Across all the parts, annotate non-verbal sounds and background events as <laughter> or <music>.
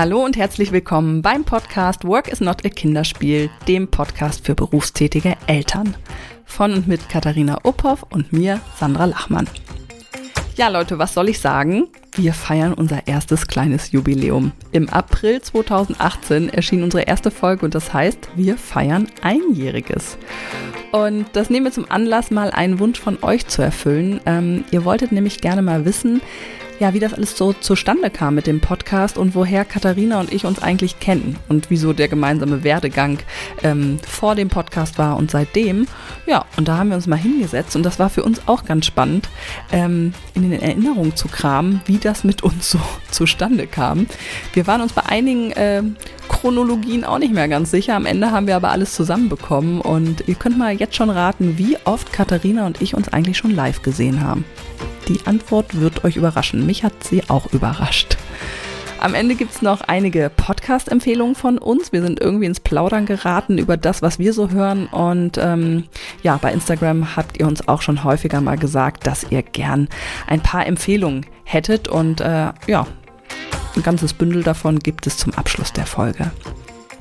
Hallo und herzlich willkommen beim Podcast Work is not a Kinderspiel, dem Podcast für berufstätige Eltern. Von und mit Katharina Uphoff und mir, Sandra Lachmann. Ja, Leute, was soll ich sagen? Wir feiern unser erstes kleines Jubiläum. Im April 2018 erschien unsere erste Folge und das heißt, wir feiern Einjähriges. Und das nehmen wir zum Anlass, mal einen Wunsch von euch zu erfüllen. Ähm, ihr wolltet nämlich gerne mal wissen, ja, wie das alles so zustande kam mit dem Podcast und woher Katharina und ich uns eigentlich kennen und wieso der gemeinsame Werdegang ähm, vor dem Podcast war und seitdem. Ja, und da haben wir uns mal hingesetzt und das war für uns auch ganz spannend, ähm, in den Erinnerungen zu kramen, wie das mit uns so <laughs> zustande kam. Wir waren uns bei einigen äh, Chronologien auch nicht mehr ganz sicher. Am Ende haben wir aber alles zusammenbekommen und ihr könnt mal jetzt schon raten, wie oft Katharina und ich uns eigentlich schon live gesehen haben. Die Antwort wird euch überraschen. Mich hat sie auch überrascht. Am Ende gibt es noch einige Podcast-Empfehlungen von uns. Wir sind irgendwie ins Plaudern geraten über das, was wir so hören. Und ähm, ja, bei Instagram habt ihr uns auch schon häufiger mal gesagt, dass ihr gern ein paar Empfehlungen hättet. Und äh, ja, ein ganzes Bündel davon gibt es zum Abschluss der Folge.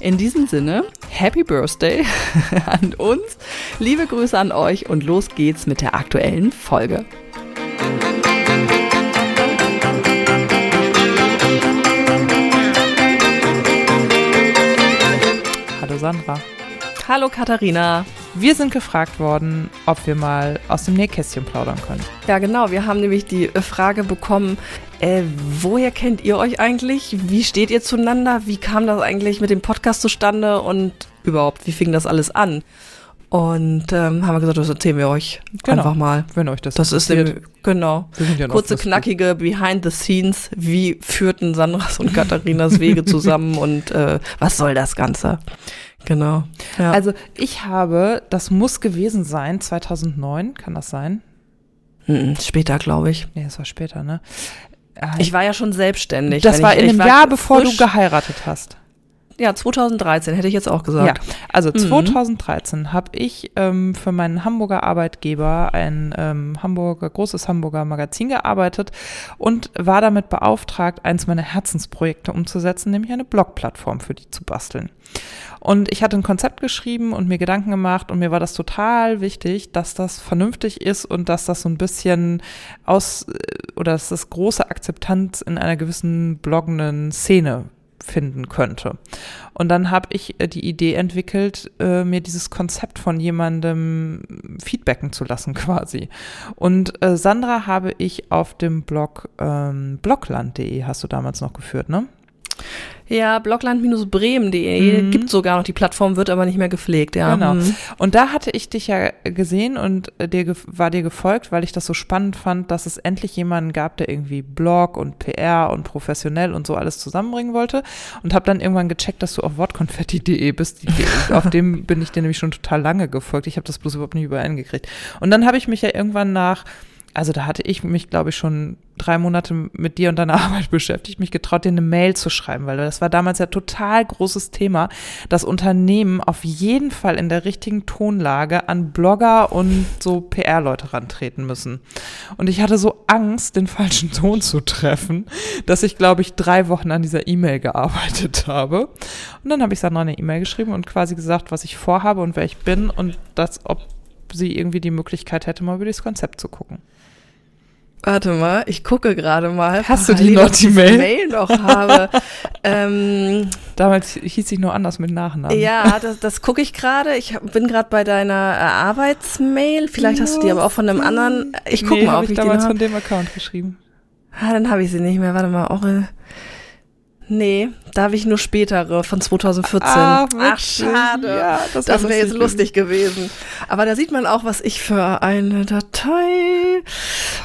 In diesem Sinne, Happy Birthday <laughs> an uns, liebe Grüße an euch und los geht's mit der aktuellen Folge. Hallo Sandra. Hallo Katharina. Wir sind gefragt worden, ob wir mal aus dem Nähkästchen plaudern können. Ja, genau. Wir haben nämlich die Frage bekommen, äh, woher kennt ihr euch eigentlich? Wie steht ihr zueinander? Wie kam das eigentlich mit dem Podcast zustande? Und überhaupt, wie fing das alles an? Und ähm, haben wir gesagt, das erzählen wir euch genau, einfach mal. Wenn euch das Das ist dem, genau. Ja Kurze, knackige Behind the Scenes. Wie führten Sandras und Katharinas Wege <laughs> zusammen und äh, was soll das Ganze? Genau. Ja. Also ich habe, das muss gewesen sein, 2009, kann das sein? Später, glaube ich. Nee, das war später, ne? Ich war ja schon selbstständig. Das war ich, in einem Jahr, bevor du geheiratet hast. Ja, 2013 hätte ich jetzt auch gesagt. Ja, also 2013 mhm. habe ich ähm, für meinen Hamburger Arbeitgeber ein ähm, Hamburger, großes Hamburger Magazin gearbeitet und war damit beauftragt, eins meiner Herzensprojekte umzusetzen, nämlich eine Blogplattform für die zu basteln. Und ich hatte ein Konzept geschrieben und mir Gedanken gemacht und mir war das total wichtig, dass das vernünftig ist und dass das so ein bisschen aus äh, oder dass das große Akzeptanz in einer gewissen bloggenden Szene finden könnte. Und dann habe ich äh, die Idee entwickelt, äh, mir dieses Konzept von jemandem feedbacken zu lassen <laughs> quasi. Und äh, Sandra habe ich auf dem Blog ähm, blogland.de hast du damals noch geführt, ne? Ja, blogland-bremen.de mhm. gibt sogar noch die Plattform, wird aber nicht mehr gepflegt, ja. Genau. Mhm. Und da hatte ich dich ja gesehen und dir war dir gefolgt, weil ich das so spannend fand, dass es endlich jemanden gab, der irgendwie Blog und PR und professionell und so alles zusammenbringen wollte und habe dann irgendwann gecheckt, dass du auf wortkonfetti.de bist. <laughs> auf dem bin ich dir nämlich schon total lange gefolgt. Ich habe das bloß überhaupt nicht übereingekriegt. Und dann habe ich mich ja irgendwann nach also da hatte ich mich, glaube ich, schon drei Monate mit dir und deiner <laughs> Arbeit beschäftigt, mich getraut, dir eine Mail zu schreiben, weil das war damals ja total großes Thema, dass Unternehmen auf jeden Fall in der richtigen Tonlage an Blogger und so PR-Leute rantreten müssen. Und ich hatte so Angst, den falschen Ton zu treffen, dass ich, glaube ich, drei Wochen an dieser E-Mail gearbeitet <laughs> habe. Und dann habe ich Sandra eine E-Mail geschrieben und quasi gesagt, was ich vorhabe und wer ich bin und das, ob sie irgendwie die Möglichkeit hätte, mal über das Konzept zu gucken. Warte mal, ich gucke gerade mal. Hast du die noch die Mail? Mail noch habe. <laughs> ähm, Damals hieß ich nur anders mit Nachnamen. Ja, das, das gucke ich gerade. Ich bin gerade bei deiner äh, Arbeitsmail. Vielleicht hast du die aber auch von einem anderen. Ich gucke nee, mal, ob ich, ich damals von dem Account geschrieben. Ah, dann habe ich sie nicht mehr. Warte mal, auch. Äh, Nee, da habe ich nur spätere von 2014. Ah, Ach, schade. Ja, das, das wäre jetzt lustig gewesen. Aber da sieht man auch, was ich für eine Datei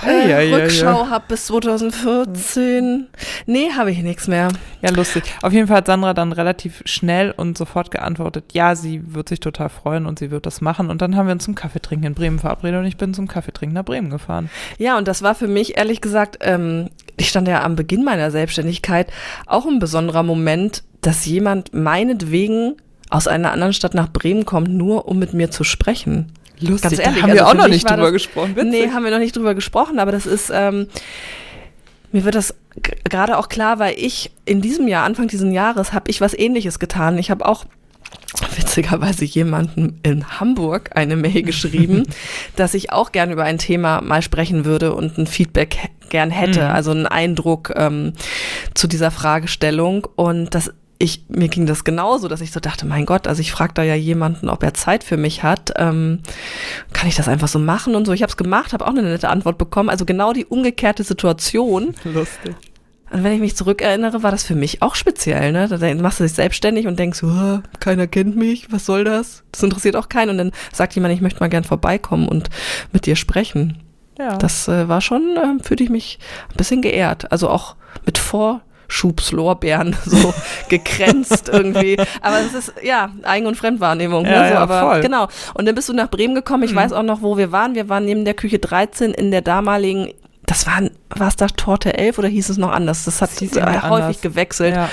äh, ja, ja, Rückschau ja. habe bis 2014. Nee, habe ich nichts mehr. Ja, lustig. Auf jeden Fall hat Sandra dann relativ schnell und sofort geantwortet, ja, sie wird sich total freuen und sie wird das machen. Und dann haben wir uns zum Kaffeetrinken in Bremen verabredet und ich bin zum Kaffeetrinken nach Bremen gefahren. Ja, und das war für mich ehrlich gesagt, ähm, ich stand ja am Beginn meiner Selbstständigkeit auch ein besonderer Moment, dass jemand meinetwegen aus einer anderen Stadt nach Bremen kommt, nur um mit mir zu sprechen. Lustig, Ganz ehrlich, haben also wir auch noch nicht drüber das, gesprochen. Witzig. Nee, haben wir noch nicht drüber gesprochen, aber das ist, ähm, mir wird das gerade auch klar, weil ich in diesem Jahr, Anfang dieses Jahres, habe ich was ähnliches getan. Ich habe auch witzigerweise jemanden in Hamburg eine Mail <laughs> geschrieben, dass ich auch gern über ein Thema mal sprechen würde und ein Feedback gern hätte, mhm. also einen Eindruck ähm, zu dieser Fragestellung. Und das ich, mir ging das genauso, dass ich so dachte, mein Gott, also ich frage da ja jemanden, ob er Zeit für mich hat. Ähm, kann ich das einfach so machen und so? Ich habe es gemacht, habe auch eine nette Antwort bekommen. Also genau die umgekehrte Situation. Lustig. Und wenn ich mich zurückerinnere, war das für mich auch speziell. Ne? Da machst du dich selbstständig und denkst, oh, keiner kennt mich, was soll das? Das interessiert auch keinen. Und dann sagt jemand, ich möchte mal gern vorbeikommen und mit dir sprechen. Ja. Das äh, war schon, äh, fühlte ich mich ein bisschen geehrt. Also auch mit Vorschubslorbeeren <laughs> so gekränzt irgendwie. Aber es ist, ja, Eigen- und Fremdwahrnehmung. Ne? Ja, ne? so, ja, aber voll. genau. Und dann bist du nach Bremen gekommen. Ich mhm. weiß auch noch, wo wir waren. Wir waren neben der Küche 13 in der damaligen das war, war es da Torte 11 oder hieß es noch anders? Das hat das häufig anders. gewechselt. Ja.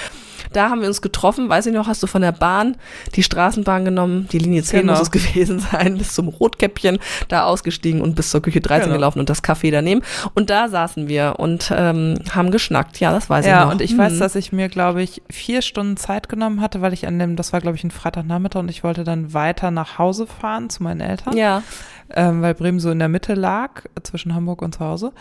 Da haben wir uns getroffen, weiß ich noch, hast du von der Bahn die Straßenbahn genommen, die Linie 10 genau. muss es gewesen <laughs> sein, bis zum Rotkäppchen, da ausgestiegen und bis zur Küche 13 genau. gelaufen und das Café daneben. Und da saßen wir und ähm, haben geschnackt. Ja, das weiß ja, ich noch. Ja, und ich hm. weiß, dass ich mir, glaube ich, vier Stunden Zeit genommen hatte, weil ich an dem, das war, glaube ich, ein Freitagnachmittag und ich wollte dann weiter nach Hause fahren zu meinen Eltern. Ja. Ähm, weil Bremen so in der Mitte lag, zwischen Hamburg und zu Hause.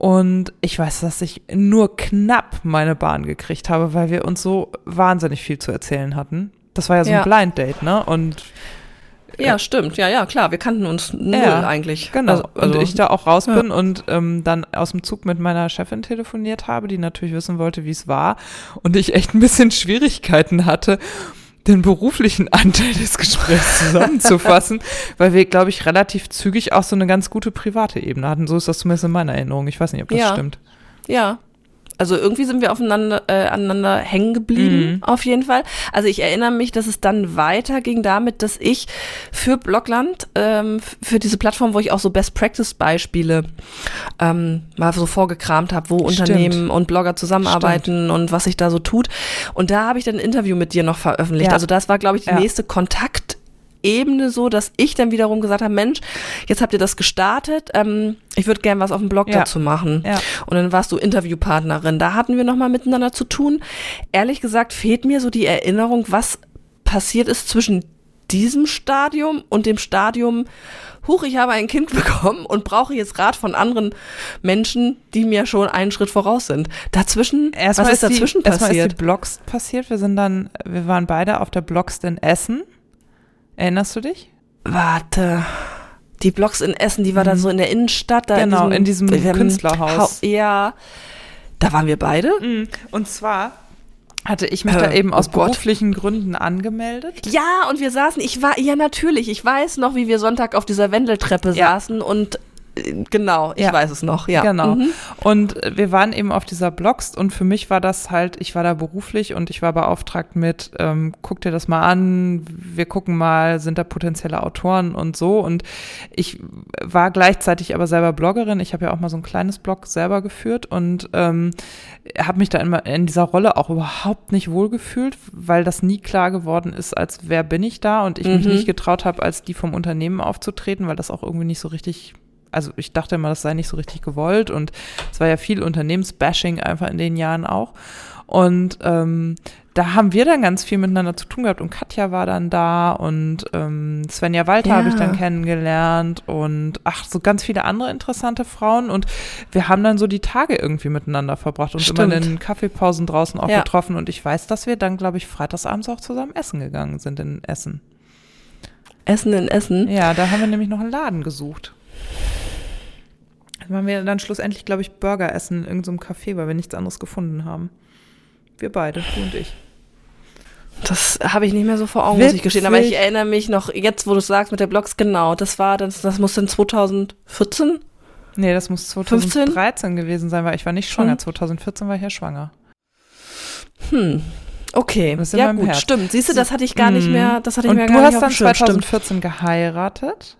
Und ich weiß, dass ich nur knapp meine Bahn gekriegt habe, weil wir uns so wahnsinnig viel zu erzählen hatten. Das war ja so ein Blind Date, ne? Und ja, stimmt. Ja, ja, klar. Wir kannten uns null ja, eigentlich. Genau. Also, also, und ich da auch raus bin ja. und ähm, dann aus dem Zug mit meiner Chefin telefoniert habe, die natürlich wissen wollte, wie es war. Und ich echt ein bisschen Schwierigkeiten hatte den beruflichen <laughs> Anteil des Gesprächs zusammenzufassen, weil wir, glaube ich, relativ zügig auch so eine ganz gute private Ebene hatten. So ist das zumindest in meiner Erinnerung. Ich weiß nicht, ob das ja. stimmt. Ja, also irgendwie sind wir aufeinander äh, aneinander hängen geblieben, mhm. auf jeden Fall. Also ich erinnere mich, dass es dann weiterging damit, dass ich für Blogland, ähm, für diese Plattform, wo ich auch so Best Practice Beispiele ähm, mal so vorgekramt habe, wo Stimmt. Unternehmen und Blogger zusammenarbeiten Stimmt. und was sich da so tut. Und da habe ich dann ein Interview mit dir noch veröffentlicht. Ja. Also das war, glaube ich, die ja. nächste Kontakt Ebene so, dass ich dann wiederum gesagt habe, Mensch, jetzt habt ihr das gestartet, ähm, ich würde gern was auf dem Blog ja. dazu machen. Ja. Und dann warst du Interviewpartnerin. Da hatten wir nochmal miteinander zu tun. Ehrlich gesagt fehlt mir so die Erinnerung, was passiert ist zwischen diesem Stadium und dem Stadium, huch, ich habe ein Kind <laughs> bekommen und brauche jetzt Rat von anderen Menschen, die mir schon einen Schritt voraus sind. Dazwischen, erstmal was ist, ist dazwischen die, passiert? Erstmal ist die Blogs passiert. Wir sind dann, wir waren beide auf der Blogs in Essen Erinnerst du dich? Warte. Die Blogs in Essen, die war mhm. da so in der Innenstadt. Da genau, in diesem, in diesem Künstlerhaus. ja, da waren wir beide. Mhm. Und zwar hatte ich mich äh, da eben aus oh beruflichen Gründen angemeldet. Ja, und wir saßen, ich war, ja natürlich, ich weiß noch, wie wir Sonntag auf dieser Wendeltreppe ja. saßen und Genau, ich ja. weiß es noch, ja. Genau. Mhm. Und wir waren eben auf dieser Blogs und für mich war das halt, ich war da beruflich und ich war beauftragt mit, ähm, guck dir das mal an, wir gucken mal, sind da potenzielle Autoren und so. Und ich war gleichzeitig aber selber Bloggerin. Ich habe ja auch mal so ein kleines Blog selber geführt und ähm, habe mich da in, in dieser Rolle auch überhaupt nicht wohlgefühlt, weil das nie klar geworden ist, als wer bin ich da und ich mhm. mich nicht getraut habe, als die vom Unternehmen aufzutreten, weil das auch irgendwie nicht so richtig also ich dachte immer, das sei nicht so richtig gewollt und es war ja viel Unternehmensbashing einfach in den Jahren auch. Und ähm, da haben wir dann ganz viel miteinander zu tun gehabt und Katja war dann da und ähm, Svenja Walter ja. habe ich dann kennengelernt und ach, so ganz viele andere interessante Frauen und wir haben dann so die Tage irgendwie miteinander verbracht und Stimmt. immer in den Kaffeepausen draußen auch ja. getroffen und ich weiß, dass wir dann, glaube ich, freitagsabends auch zusammen essen gegangen sind in Essen. Essen in Essen? Ja, da haben wir nämlich noch einen Laden gesucht waren wir dann schlussendlich, glaube ich, Burger essen in irgendeinem Café, weil wir nichts anderes gefunden haben. Wir beide, du und ich. Das habe ich nicht mehr so vor Augen, Witzig. muss ich gestehen. Aber ich erinnere mich noch, jetzt wo du sagst mit der Blogs, genau, das war, das, das muss in 2014? Nee, das muss 2013 15? gewesen sein, weil ich war nicht schwanger. Hm. 2014 war ich ja schwanger. Hm. Okay, ja gut, Herz. stimmt. Siehst du, das hatte ich gar nicht hm. mehr, das hatte ich und mir gar nicht auf Du hast dann 2014 geheiratet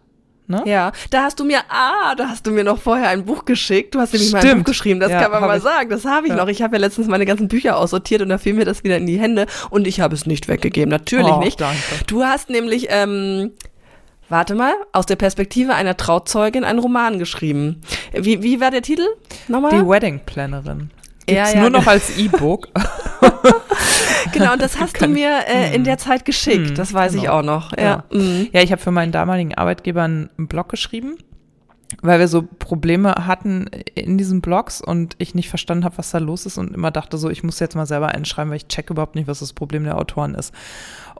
ne? Ja, da hast du mir, ah, da hast du mir noch vorher ein Buch geschickt. Du hast nämlich mal ein Buch geschrieben, das ja, kann man mal ich. sagen. Das habe ich ja. noch. Ich habe ja letztens meine ganzen Bücher aussortiert und da fiel mir das wieder in die Hände und ich habe es nicht weggegeben. Natürlich oh, nicht. Danke. Du hast nämlich, ähm, warte mal, aus der Perspektive einer Trauzeugin einen Roman geschrieben. Wie, wie war der Titel nochmal? Die Wedding Plannerin. Gibt es Ja, ja, nur noch genau. als E-Book. <laughs> Genau, und das <laughs> hast du mir äh, in der Zeit geschickt. Hm, Das weiß ich genau. auch noch. Ja. Mhm. Ja, ich habe für meinen damaligen Arbeitgeber einen Blog geschrieben, weil wir so Probleme hatten in diesen Blogs und ich nicht verstanden habe, was da los ist und immer dachte so, ich muss jetzt mal selber einschreiben, weil ich check überhaupt nicht, was das Problem der Autoren ist.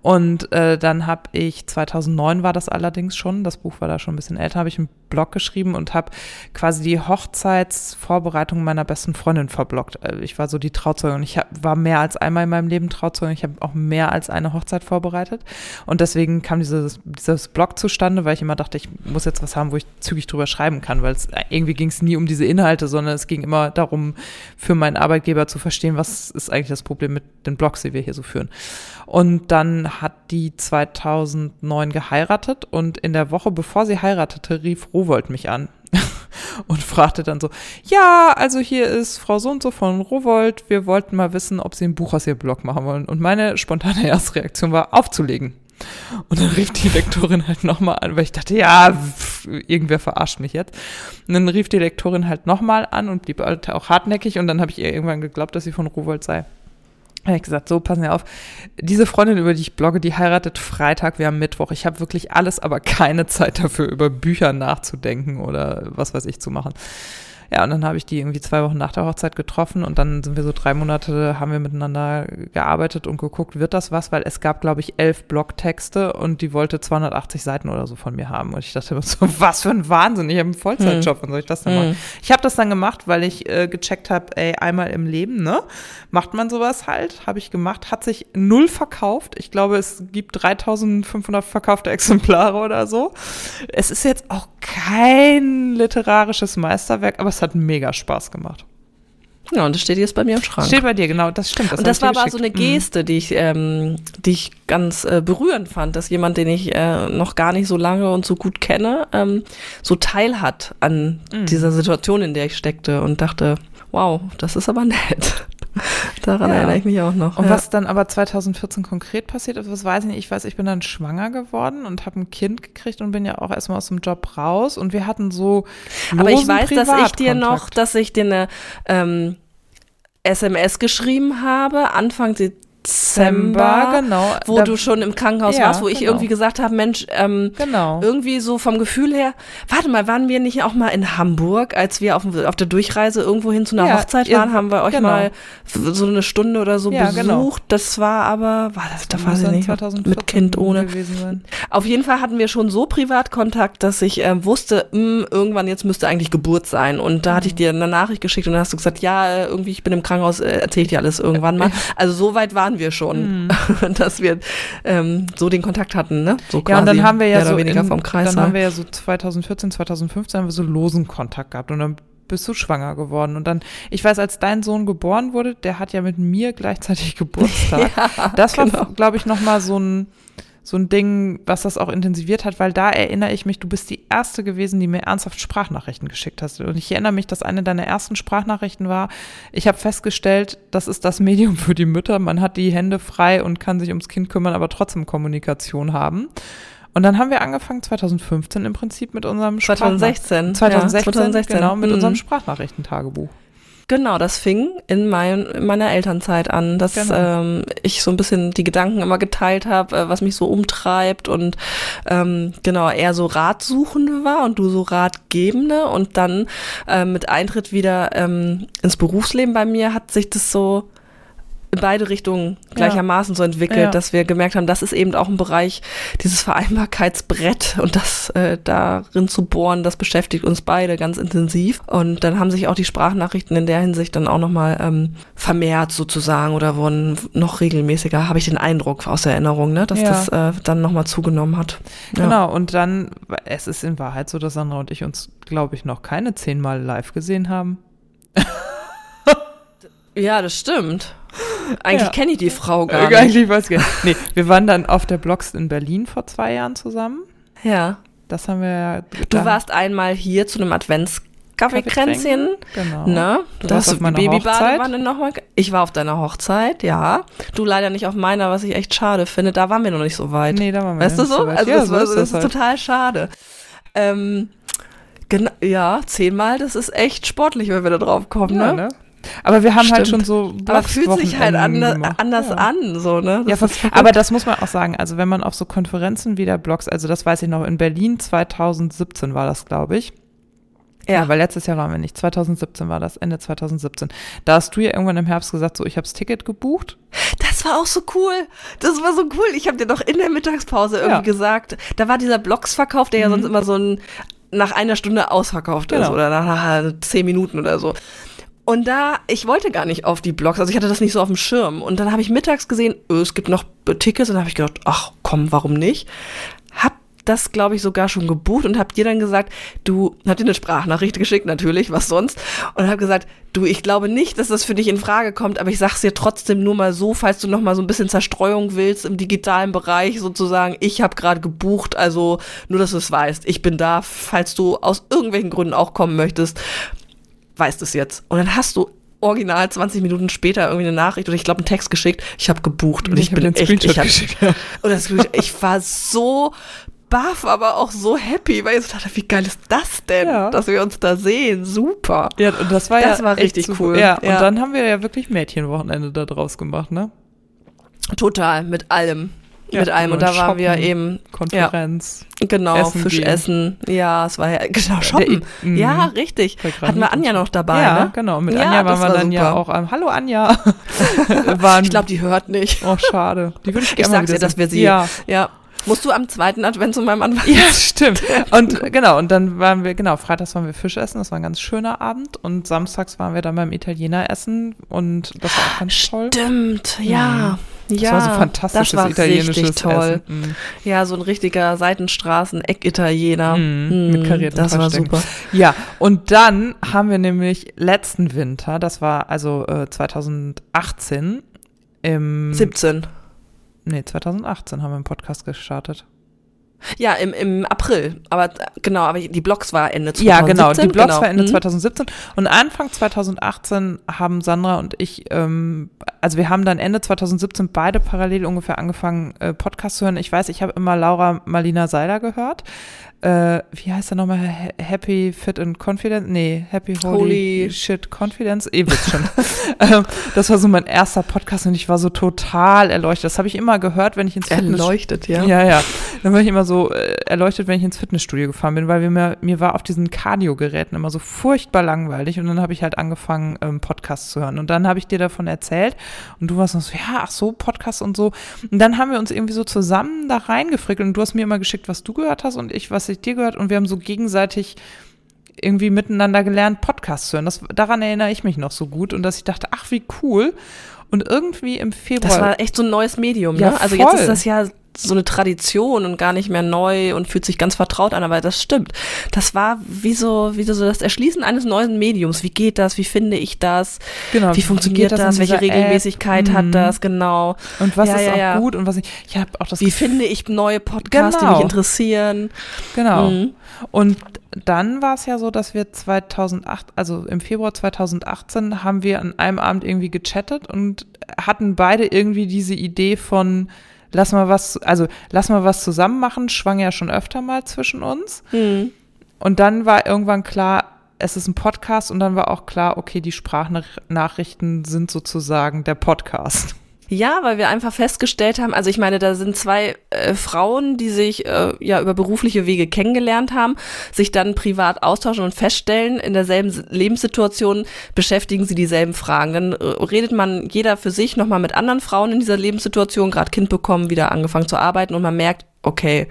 Und äh, dann habe ich, 2009 war das allerdings schon, das Buch war da schon ein bisschen älter, habe ich einen Blog geschrieben und habe quasi die Hochzeitsvorbereitung meiner besten Freundin verblockt. Äh, Ich war so die Trauzeugin ich hab, war mehr als einmal in meinem Leben Trauzeugin. Ich habe auch mehr als eine Hochzeit vorbereitet. Und deswegen kam dieses, dieses Blog zustande, weil ich immer dachte, ich muss jetzt was haben, wo ich zügig drüber schreiben kann, weil es irgendwie ging es nie um diese Inhalte, sondern es ging immer darum, für meinen Arbeitgeber zu verstehen, was ist eigentlich das Problem mit den Blogs, die wir hier so führen. Und dann hat die 2009 geheiratet und in der Woche, bevor sie heiratete, rief Rowold mich an <laughs> und fragte dann so, ja, also hier ist Frau so und so von Rowold, wir wollten mal wissen, ob sie ein Buch aus ihrem Blog machen wollen. Und meine spontane Erstreaktion war, aufzulegen. Und dann rief die Lektorin halt nochmal an, weil ich dachte, ja, pff, irgendwer verarscht mich jetzt. Und dann rief die Lektorin halt nochmal an und blieb halt auch hartnäckig und dann habe ich ihr irgendwann geglaubt, dass sie von Rowold sei. Habe ich gesagt, so, passen Sie auf. Diese Freundin, über die ich blogge, die heiratet Freitag, wir haben Mittwoch. Ich habe wirklich alles, aber keine Zeit dafür, über Bücher nachzudenken oder was weiß ich zu machen. Ja, und dann habe ich die irgendwie zwei Wochen nach der Hochzeit getroffen und dann sind wir so drei Monate, haben wir miteinander gearbeitet und geguckt, wird das was? Weil es gab, glaube ich, elf Blogtexte und die wollte 280 Seiten oder so von mir haben. Und ich dachte mir so, <laughs> was für ein Wahnsinn, ich habe einen Vollzeitjob, wann soll ich das denn machen? Ich habe das dann gemacht, weil ich äh, gecheckt habe, ey, einmal im Leben, ne? Macht man sowas halt, habe ich gemacht, hat sich null verkauft. Ich glaube, es gibt 3500 verkaufte Exemplare oder so. Es ist jetzt auch kein literarisches Meisterwerk, aber es hat mega Spaß gemacht. Ja, und das steht jetzt bei mir im Schrank. Steht bei dir, genau, das stimmt. und das war aber so eine. Mhm. Geste, die ich, ähm, die ich ganz äh, berührend fand, dass jemand, den ich äh, noch gar nicht so lange und so gut kenne, ähm, so teilhat an Mhm. dieser Situation, in der ich steckte und dachte, wow, das ist aber nett. <laughs> Daran Ja. erinnere ich mich auch noch. Und ja. was dann aber 2014 konkret passiert ist, das weiß ich nicht. Ich weiß, ich bin dann schwanger geworden und habe ein Kind gekriegt und bin ja auch erstmal aus dem Job raus. Und wir hatten so. Aber ich weiß, dass ich dir noch, dass ich dir eine ähm, SMS geschrieben habe, Anfang Dezember, genau. wo da- du schon im Krankenhaus Ja, warst, wo ich genau. irgendwie gesagt habe, Mensch, ähm, Genau. irgendwie so vom Gefühl her, warte mal, waren wir nicht auch mal in Hamburg, als wir auf, auf der Durchreise irgendwo hin zu einer Ja, Hochzeit ihr- waren, haben wir euch genau. mal so eine Stunde oder so Ja, besucht. genau. Das war aber, war das, da weiß ich nicht, 2014 mit Kind ohne. Auf jeden Fall hatten wir schon so Privatkontakt, dass ich äh, wusste, mh, irgendwann jetzt müsste eigentlich Geburt sein. Und da hatte ich dir eine Nachricht geschickt und dann hast du gesagt, ja, äh, irgendwie, ich bin im Krankenhaus, äh, erzähl ich dir alles irgendwann mal. Also so weit waren wir schon, <laughs> dass wir ähm, so den Kontakt hatten, ne? So Ja, und dann haben wir ja so, weniger in, vom Kreis. dann haben wir ja so 2014, 2015 haben wir so losen Kontakt gehabt und dann bist du schwanger geworden. Und dann, ich weiß, als dein Sohn geboren wurde, der hat ja mit mir gleichzeitig <laughs> Geburtstag. das war, genau. glaube ich, nochmal so ein, so ein Ding, was das auch intensiviert hat, weil da erinnere ich mich, du bist die erste gewesen, die mir ernsthaft Sprachnachrichten geschickt hast. Und ich erinnere mich, dass eine deiner ersten Sprachnachrichten war, ich habe festgestellt, das ist das Medium für die Mütter. Man hat die Hände frei und kann sich ums Kind kümmern, aber trotzdem Kommunikation haben. Und dann haben wir angefangen 2015 im Prinzip mit unserem Sprachnach- 2016. 2016, ja, 2016. genau, mit Mhm. unserem Sprachnachrichtentagebuch. Genau, das fing in, mein, in meiner Elternzeit an, dass Genau. ähm, ich so ein bisschen die Gedanken immer geteilt habe, äh, was mich so umtreibt und ähm, genau eher so Ratsuchende war und du so Ratgebende und dann äh, mit Eintritt wieder ähm, ins Berufsleben bei mir hat sich das so beide Richtungen gleichermaßen so entwickelt, Ja. dass wir gemerkt haben, das ist eben auch ein Bereich, dieses Vereinbarkeitsbrett <laughs> und das äh, darin zu bohren, das beschäftigt uns beide ganz intensiv. Und dann haben sich auch die Sprachnachrichten in der Hinsicht dann auch nochmal ähm, vermehrt sozusagen oder wurden noch regelmäßiger, habe ich den Eindruck aus der Erinnerung, ne, dass Ja. das äh, dann nochmal zugenommen hat. Ja. Genau, und dann, es ist in Wahrheit so, dass Sandra und ich uns, glaube ich, noch keine zehnmal live gesehen haben. Ja, das stimmt. Eigentlich Ja. kenne ich die Frau gar nicht. Eigentlich weiß ich gar nicht. Nee, wir waren dann auf der Blogs in Berlin vor zwei Jahren zusammen. Ja. Das haben wir ja. Du warst einmal hier zu einem Adventskaffeekränzchen. Genau. Ne? Du Das warst auf meiner Babybadewanne nochmal. Ich war auf deiner Hochzeit, ja. Du leider nicht auf meiner, was ich echt schade finde. Da waren wir noch nicht so weit. Nee, da waren wir weißt du nicht so? weit. Also ja, das, so ist das, das ist halt. total schade. Ähm, genau, ja, zehnmal, das ist echt sportlich, wenn wir da drauf kommen, Ja, ne? ne? Aber wir haben halt Stimmt. schon so Aber fühlt sich halt Blogswochenenden ande, gemacht. anders ja. an, so, ne? Ja, Das ist verrückt. aber das muss man auch sagen. Also wenn man auf so Konferenzen wieder Blogs, also das weiß ich noch, in Berlin 2017 war das, glaube ich. Ja, weil letztes Jahr waren wir nicht. 2017 war das, Ende 2017. Da hast du ja irgendwann im Herbst gesagt, so, ich habe das Ticket gebucht. Das war auch so cool. Das war so cool. Ich habe dir doch in der Mittagspause irgendwie Ja. gesagt, da war dieser Blogsverkauf, der ja Mhm. sonst immer so ein nach einer Stunde ausverkauft ist Genau. oder nach, nach zehn Minuten oder so. Und da, ich wollte gar nicht auf die Blogs, also ich hatte das nicht so auf dem Schirm. Und dann habe ich mittags gesehen, öh, es gibt noch Tickets und dann habe ich gedacht, ach komm, warum nicht? Hab das, glaube ich, sogar schon gebucht und hab dir dann gesagt, du, hab dir eine Sprachnachricht geschickt, natürlich, was sonst. Und hab gesagt, du, ich glaube nicht, dass das für dich in Frage kommt, aber ich sag's dir trotzdem nur mal so, falls du noch mal so ein bisschen Zerstreuung willst im digitalen Bereich sozusagen. Ich habe gerade gebucht, also nur, dass du es weißt. Ich bin da, falls du aus irgendwelchen Gründen auch kommen möchtest, weißt es jetzt. Und dann hast du original 20 Minuten später irgendwie eine Nachricht oder ich glaube einen Text geschickt. Ich habe gebucht und ich, hab bin echt, ich hab, ja. <laughs> und das, ich war so baff, aber auch so happy, weil ich so dachte, wie geil ist das denn, Ja. dass wir uns da sehen? Super. Ja, und das war Das ja war richtig super. cool. Ja, Ja. und dann haben wir ja wirklich Mädchenwochenende da draus gemacht, ne? Total, mit allem. Ja, mit allem. Und da waren wir shoppen, eben, Konferenz. genau, Essen Fisch gehen. essen. Ja, es war ja, <laughs> genau, shoppen. Der- mhm. ja, richtig. Hatten wir Anja noch dabei, ja, ne? genau. Mit Ja, Anja waren wir war dann ja super. auch am Hallo Anja. <laughs> waren, Ich glaube, die hört nicht. oh, schade. Die würde ich Ich gerne mal sag's ihr, dass wir sie, Ja. ja. Musst du am zweiten Advent zu meinem Anfang? Ja, stimmt. <laughs> Und genau, und dann waren wir, genau, freitags waren wir Fisch essen, das war ein ganz schöner Abend. Und samstags waren wir dann beim Italiener essen und das war auch ganz toll. Stimmt, ja. Das ja, war so fantastisches das war italienisches richtig toll. Essen. Mhm. Ja, so ein richtiger Seitenstraßen-Eck-Italiener. Mhm, mit karierten Das war super. Ja, und dann haben wir nämlich letzten Winter, das war also äh, 2018, im 17. nee, 2018 haben wir einen Podcast gestartet. Ja, im, im April. Aber äh, genau, aber die Blogs war Ende 2017. Ja, genau. Die Blogs war Ende Mhm. 2017 und Anfang 2018 haben Sandra und ich, ähm, also wir haben dann Ende 2017 beide parallel ungefähr angefangen, äh, Podcast zu hören. Ich weiß, ich habe immer Laura Marlina Seiler gehört. Äh, wie heißt der nochmal? Ha- Happy Fit and Confidence? Nee, Happy Holy, Holy- Shit Confidence. Ihr wisst schon. <laughs> ähm, das war so mein erster Podcast und ich war so total erleuchtet. Das habe ich immer gehört, wenn ich ins Fitness Erleuchtet, ja. ja, ja. Dann war ich immer so äh, erleuchtet, wenn ich ins Fitnessstudio gefahren bin, weil mir, mir war auf diesen Cardio-Geräten immer so furchtbar langweilig und dann habe ich halt angefangen, ähm, Podcasts zu hören. Und dann habe ich dir davon erzählt und du warst noch so, ja, ach so, Podcast und so. Und dann haben wir uns irgendwie so zusammen da reingefrickelt und du hast mir immer geschickt, was du gehört hast und ich, was ich dir gehört und wir haben so gegenseitig irgendwie miteinander gelernt, Podcasts zu hören. Das, daran erinnere ich mich noch so gut und dass ich dachte, ach, wie cool. Und irgendwie im Februar. Das war echt so ein neues Medium, Ja, ne? Also voll. jetzt ist das ja so eine Tradition und gar nicht mehr neu und fühlt sich ganz vertraut an, aber das stimmt. Das war wie so, wie so das Erschließen eines neuen Mediums. Wie geht das? Wie finde ich das? genau, Wie funktioniert geht das? in Welche Regelmäßigkeit App? hat Mhm. das? Genau. Und was Ja, ist ja, auch ja. gut und was ich. Ich habe auch das Wie Gefühl- finde ich neue Podcasts, die Genau. mich interessieren? Genau. Mhm. Und dann war es ja so, dass wir 2008, also im Februar 2018, haben wir an einem Abend irgendwie gechattet und hatten beide irgendwie diese Idee von lass mal was, also lass mal was zusammen machen, schwang ja schon öfter mal zwischen uns. Mhm. Und dann war irgendwann klar, es ist ein Podcast und dann war auch klar, okay, die Sprachnachrichten sind sozusagen der Podcast. Ja, weil wir einfach festgestellt haben, also ich meine, da sind zwei äh, Frauen, die sich äh, ja über berufliche Wege kennengelernt haben, sich dann privat austauschen und feststellen, in derselben Lebenssituation beschäftigen sie dieselben Fragen. Dann äh, redet man jeder für sich nochmal mit anderen Frauen in dieser Lebenssituation, gerade Kind bekommen, wieder angefangen zu arbeiten und man merkt, okay,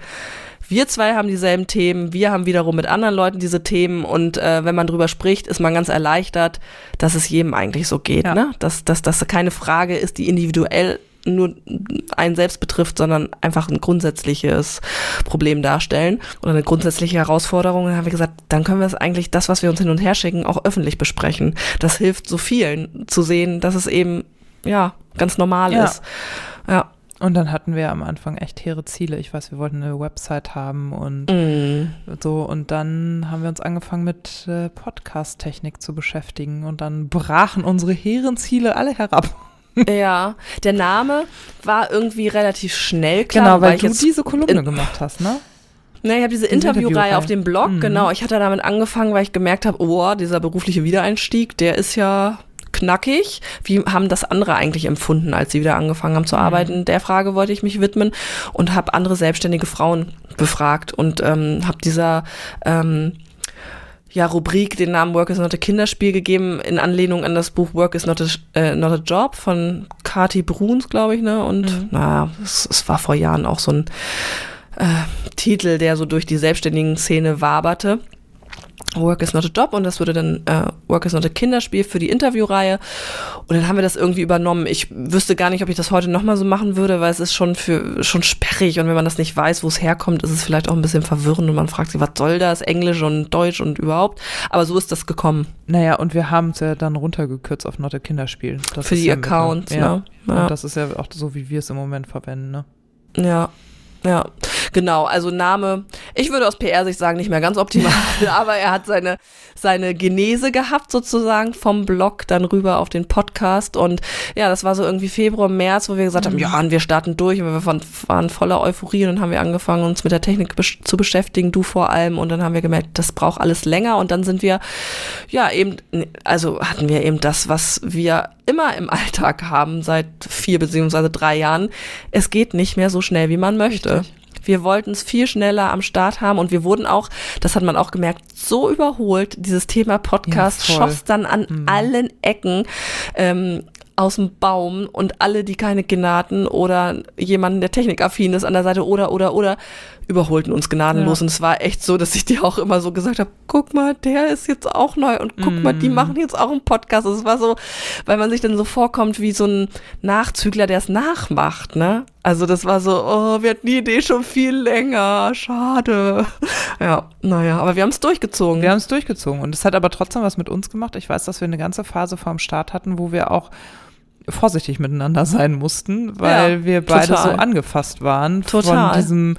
wir zwei haben dieselben Themen, wir haben wiederum mit anderen Leuten diese Themen und äh, wenn man drüber spricht, ist man ganz erleichtert, dass es jedem eigentlich so geht, Ja. ne? Dass, dass das keine Frage ist, die individuell nur einen selbst betrifft, sondern einfach ein grundsätzliches Problem darstellen oder eine grundsätzliche Herausforderung. Dann haben wir gesagt, dann können wir es eigentlich, das, was wir uns hin und her schicken, auch öffentlich besprechen. Das hilft so vielen zu sehen, dass es eben, ja, ganz normal Ja. ist. Ja. Und dann hatten wir am Anfang echt hehre Ziele. Ich weiß, wir wollten eine Website haben und Mm. so. Und dann haben wir uns angefangen mit äh, Podcast-Technik zu beschäftigen. Und dann brachen unsere hehren Ziele alle herab. <laughs> Ja, der Name war irgendwie relativ schnell klar. genau, weil ich du diese Kolumne gemacht hast, ne? Ne, ich habe diese Interviewreihe Interviewreihe. auf dem Blog, Mhm. genau. Ich hatte damit angefangen, weil ich gemerkt habe, oh, dieser berufliche Wiedereinstieg, der ist ja knackig. Wie haben das andere eigentlich empfunden, als sie wieder angefangen haben zu Mhm. arbeiten? Der Frage wollte ich mich widmen und habe andere selbstständige Frauen befragt und ähm, habe dieser ähm, ja, Rubrik den Namen Work is not a Kinderspiel gegeben, in Anlehnung an das Buch Work is not a, äh, not a Job von Kati Bruns, glaube ich, ne? Und Mhm. naja, es, es war vor Jahren auch so ein äh, Titel, der so durch die selbstständigen Szene waberte. Work is not a Job und das wurde dann äh, Work is not a Kinderspiel für die Interviewreihe und dann haben wir das irgendwie übernommen. Ich wüsste gar nicht, ob ich das heute nochmal so machen würde, weil es ist schon für schon sperrig und wenn man das nicht weiß, wo es herkommt, ist es vielleicht auch ein bisschen verwirrend und man fragt sich, was soll das? Englisch und Deutsch und überhaupt. Aber so ist das gekommen Naja, und wir haben es ja dann runtergekürzt auf Not a Kinderspiel. Das für die ja Accounts. mittler- Ne? Ja. Ja. Und das ist ja auch so, wie wir es im Moment verwenden, ne? Ja, ja, genau. Also Name, ich würde aus PR-Sicht sagen, nicht mehr ganz optimal, <laughs> aber er hat seine, seine Genese gehabt sozusagen vom Blog dann rüber auf den Podcast und ja, das war so irgendwie Februar, März, wo wir gesagt haben, ja, und wir starten durch und wir waren, waren voller Euphorie und dann haben wir angefangen, uns mit der Technik besch zu beschäftigen, du vor allem und dann haben wir gemerkt, das braucht alles länger und dann sind wir, ja, eben, also hatten wir eben das, was wir immer im Alltag haben seit vier beziehungsweise drei Jahren. Es geht nicht mehr so schnell, wie man möchte. Richtig. Wir wollten es viel schneller am Start haben und wir wurden auch, das hat man auch gemerkt, so überholt. Dieses Thema Podcast Ja, schoss dann an Mhm. allen Ecken ähm, aus dem Baum und alle, die keine Kinder hatten oder jemanden, der technikaffin ist an der Seite oder, oder, oder, überholten uns gnadenlos. Ja. Und es war echt so, dass ich dir auch immer so gesagt habe, guck mal, der ist jetzt auch neu und guck mal, die Mhm. machen jetzt auch einen Podcast. Es war so, weil man sich dann so vorkommt wie so ein Nachzügler, der es nachmacht, ne? Also das war so, oh, wir hatten die Idee schon viel länger, schade. Ja, naja, aber wir haben es durchgezogen. Wir haben es durchgezogen und es hat aber trotzdem was mit uns gemacht. Ich weiß, dass wir eine ganze Phase vorm Start hatten, wo wir auch vorsichtig miteinander sein mussten, weil Ja, wir beide total. so angefasst waren Total. von diesem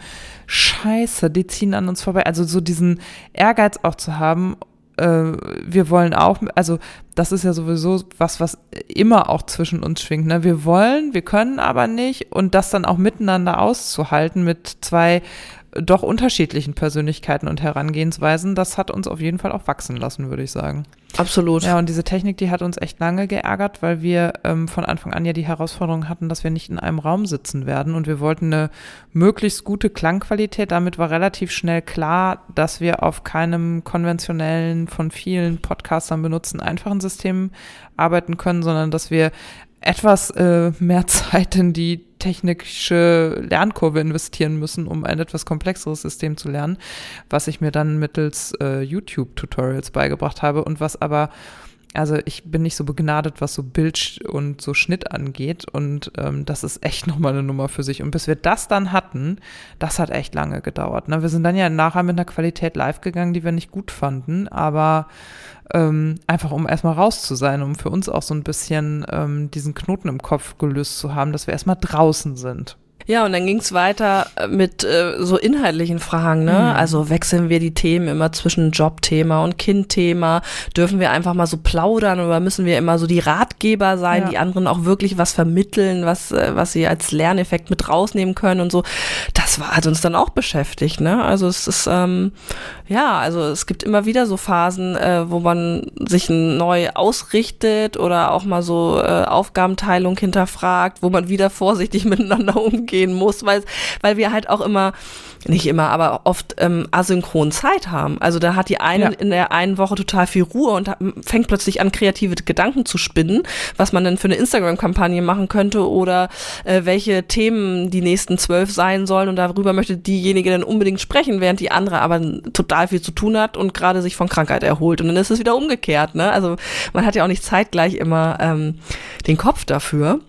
Scheiße, die ziehen an uns vorbei. Also so diesen Ehrgeiz auch zu haben, wir wollen auch, also das ist ja sowieso was, was immer auch zwischen uns schwingt. Ne? Wir wollen, wir können aber nicht und das dann auch miteinander auszuhalten mit zwei doch unterschiedlichen Persönlichkeiten und Herangehensweisen, das hat uns auf jeden Fall auch wachsen lassen, würde ich sagen. Absolut. Ja, und diese Technik, die hat uns echt lange geärgert, weil wir ähm, von Anfang an ja die Herausforderung hatten, dass wir nicht in einem Raum sitzen werden und wir wollten eine möglichst gute Klangqualität. Damit war relativ schnell klar, dass wir auf keinem konventionellen, von vielen Podcastern benutzten einfachen System arbeiten können, sondern dass wir etwas äh, mehr Zeit in die technische Lernkurve investieren müssen, um ein etwas komplexeres System zu lernen, was ich mir dann mittels äh, YouTube-Tutorials beigebracht habe und was aber, also ich bin nicht so begnadet, was so Bild und so Schnitt angeht und ähm, das ist echt <laughs> nochmal eine Nummer für sich. Und bis wir das dann hatten, das hat echt lange gedauert. Ne? Wir sind dann ja nachher mit einer Qualität live gegangen, die wir nicht gut fanden, aber ähm, einfach um erstmal raus zu sein, um für uns auch so ein bisschen ähm, diesen Knoten im Kopf gelöst zu haben, dass wir erstmal draußen sind. Ja, und dann ging's weiter äh, mit äh, so inhaltlichen Fragen, ne? Mhm. Also wechseln wir die Themen immer zwischen Jobthema und Kindthema? Dürfen wir einfach mal so plaudern oder müssen wir immer so die Ratgeber sein, Ja. die anderen auch wirklich was vermitteln, was, äh, was sie als Lerneffekt mit rausnehmen können und so? Das war, hat uns dann auch beschäftigt, ne? Also es ist, ähm, ja, also es gibt immer wieder so Phasen, äh, wo man sich neu ausrichtet oder auch mal so äh, Aufgabenteilung hinterfragt, wo man wieder vorsichtig <laughs> miteinander umgehen muss, weil, weil wir halt auch immer, nicht immer, aber oft ähm, asynchron Zeit haben. Also da hat die eine Ja. in der einen Woche total viel Ruhe und fängt plötzlich an, kreative Gedanken zu spinnen, was man dann für eine Instagram-Kampagne machen könnte oder äh, welche Themen die nächsten zwölf sein sollen und darüber möchte diejenige dann unbedingt sprechen, während die andere aber total viel zu tun hat und gerade sich von Krankheit erholt. Und dann ist es wieder umgekehrt. Ne? Also man hat ja auch nicht zeitgleich immer ähm, den Kopf dafür.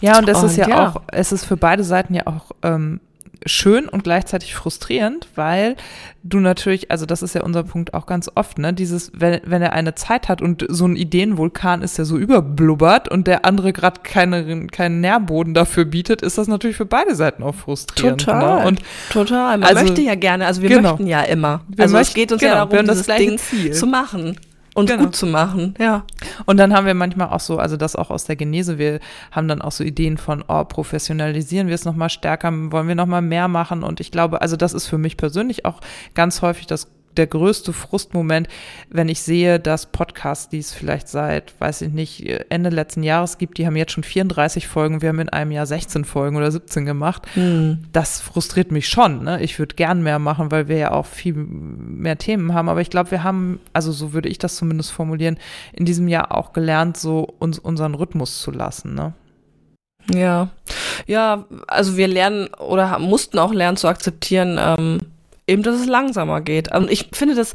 Ja, und es ist ja, ja. auch, es ist für beide Seiten ja auch ähm, schön und gleichzeitig frustrierend, weil du natürlich, also das ist ja unser Punkt auch ganz oft, ne, dieses, wenn, wenn er eine Zeit hat und so ein Ideenvulkan ist, der so überblubbert und der andere gerade keine, keinen Nährboden dafür bietet, ist das natürlich für beide Seiten auch frustrierend. Total. Ne? Und Total. Man Also- möchte ja gerne, also wir Genau. möchten ja immer. Also es geht uns genau, ja darum, das dieses gleiche Ding Ziel. zu machen und Genau. gut zu machen. Ja. Und dann haben wir manchmal auch so, also das auch aus der Genese, wir haben dann auch so Ideen von, oh, professionalisieren wir es nochmal stärker, wollen wir nochmal mehr machen? Und ich glaube, also das ist für mich persönlich auch ganz häufig das der größte Frustmoment, wenn ich sehe, dass Podcasts, die es vielleicht seit, weiß ich nicht, Ende letzten Jahres gibt, die haben jetzt schon 34 Folgen, wir haben in einem Jahr 16 Folgen oder 17 gemacht. Hm. Das frustriert mich schon. Ne? Ich würde gern mehr machen, weil wir ja auch viel mehr Themen haben. Aber ich glaube, wir haben, also so würde ich das zumindest formulieren, in diesem Jahr auch gelernt, so uns unseren Rhythmus zu lassen. Ne? Ja, ja, also wir lernen oder mussten auch lernen zu akzeptieren, ähm, eben, dass es langsamer geht. Und ich finde, das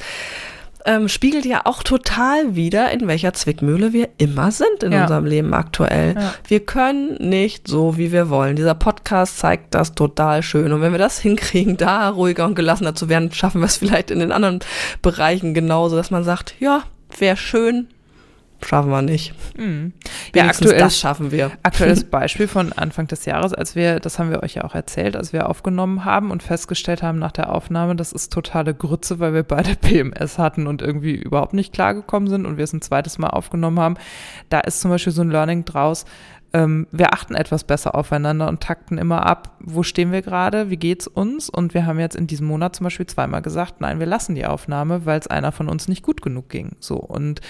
ähm, spiegelt ja auch total wieder, in welcher Zwickmühle wir immer sind in ja. unserem Leben aktuell. Ja. Wir können nicht so, wie wir wollen. Dieser Podcast zeigt das total schön. Und wenn wir das <laughs> hinkriegen, da ruhiger und gelassener zu werden, schaffen wir es vielleicht in den anderen Bereichen genauso, dass man sagt, ja, wäre schön, schaffen wir nicht. Mhm. Ja, aktuell, das schaffen wir. Aktuelles <laughs> Beispiel von Anfang des Jahres, als wir, das haben wir euch ja auch erzählt, als wir aufgenommen haben und festgestellt haben nach der Aufnahme, das ist totale Grütze, weil wir beide <laughs> PMS hatten und irgendwie überhaupt nicht klargekommen sind und wir es ein zweites Mal aufgenommen haben. Da ist zum Beispiel so ein Learning draus, ähm, wir achten etwas besser aufeinander und takten immer ab, wo stehen wir gerade, wie geht's uns? Und wir haben jetzt in diesem Monat zum Beispiel zweimal gesagt, nein, wir lassen die Aufnahme, weil es einer von uns nicht gut genug ging. So und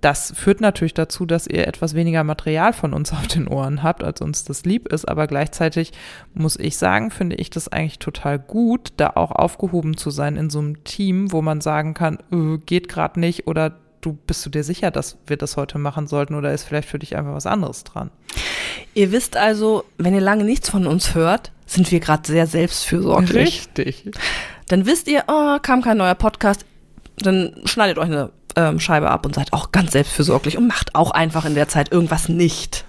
das führt natürlich dazu, dass ihr etwas weniger Material von uns <laughs> auf den Ohren habt, als uns das lieb ist. Aber gleichzeitig muss ich sagen, finde ich das eigentlich total gut, da auch aufgehoben zu sein in so einem Team, wo man sagen kann, äh, geht gerade nicht oder du bist du dir sicher, dass wir das heute machen sollten oder ist vielleicht für dich einfach was anderes dran? Ihr wisst also, wenn ihr lange nichts von uns hört, sind wir gerade sehr selbstfürsorglich. Richtig. Dann wisst ihr, oh, kam kein neuer Podcast, dann schneidet euch eine ähm, Scheibe ab und seid auch ganz selbstfürsorglich und macht auch einfach in der Zeit irgendwas nicht.